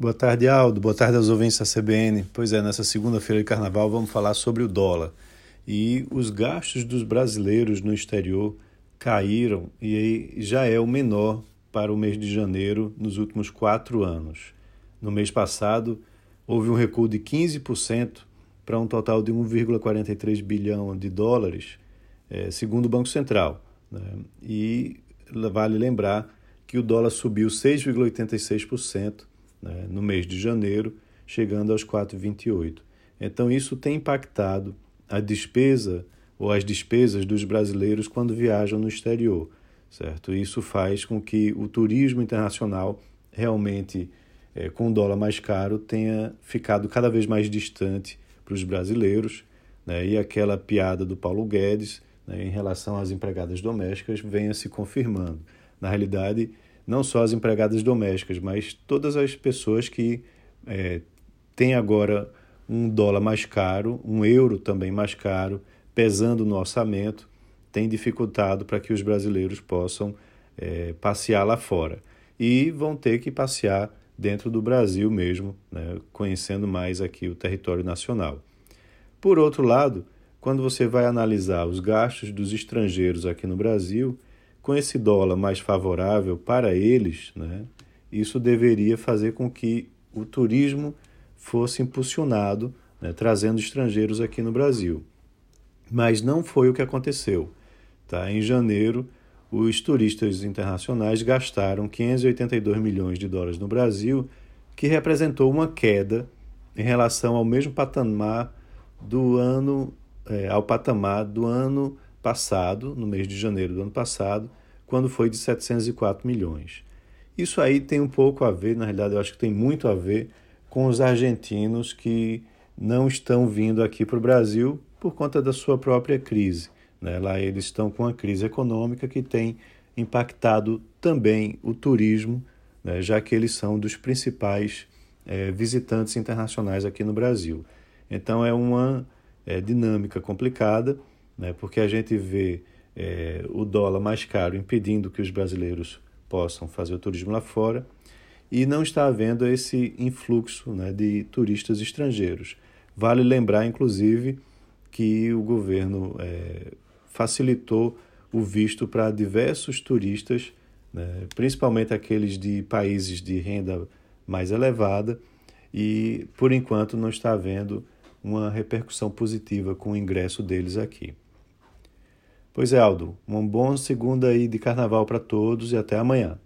Boa tarde, Aldo. Boa tarde aos ouvintes da CBN. Pois é, nessa segunda-feira de carnaval vamos falar sobre o dólar. E os gastos dos brasileiros no exterior caíram e já é o menor para o mês de janeiro nos últimos quatro anos. No mês passado, houve um recuo de 15% para um total de 1,43 bilhão de dólares, é, segundo o Banco Central. Né? E vale lembrar que o dólar subiu 6,86% né, no mês de janeiro, chegando aos 4,28. Então, isso tem impactado a despesa ou as despesas dos brasileiros quando viajam no exterior, certo? Isso faz com que o turismo internacional realmente, é, com o dólar mais caro, tenha ficado cada vez mais distante para os brasileiros, né? e aquela piada do Paulo Guedes né, em relação às empregadas domésticas venha se confirmando. Na realidade, não só as empregadas domésticas, mas todas as pessoas que é, têm agora um dólar mais caro, um euro também mais caro, pesando no orçamento, tem dificultado para que os brasileiros possam é, passear lá fora. E vão ter que passear dentro do Brasil mesmo, né, conhecendo mais aqui o território nacional. Por outro lado, quando você vai analisar os gastos dos estrangeiros aqui no Brasil, com esse dólar mais favorável para eles, né, isso deveria fazer com que o turismo fosse impulsionado, né, trazendo estrangeiros aqui no Brasil. Mas não foi o que aconteceu. Tá? Em janeiro, os turistas internacionais gastaram 582 milhões de dólares no Brasil, que representou uma queda em relação ao mesmo patamar do ano é, ao patamar do ano passado, no mês de janeiro do ano passado, quando foi de 704 milhões. Isso aí tem um pouco a ver, na realidade, eu acho que tem muito a ver com os argentinos que não estão vindo aqui para o Brasil por conta da sua própria crise. Né? Lá eles estão com uma crise econômica que tem impactado também o turismo, né? já que eles são dos principais é, visitantes internacionais aqui no Brasil. Então é uma é, dinâmica complicada, né? porque a gente vê é, o dólar mais caro impedindo que os brasileiros possam fazer o turismo lá fora e não está havendo esse influxo né, de turistas estrangeiros. Vale lembrar, inclusive, que o governo é, facilitou o visto para diversos turistas, né, principalmente aqueles de países de renda mais elevada, e por enquanto não está havendo uma repercussão positiva com o ingresso deles aqui. Pois é, Aldo, um bom segunda aí de carnaval para todos e até amanhã.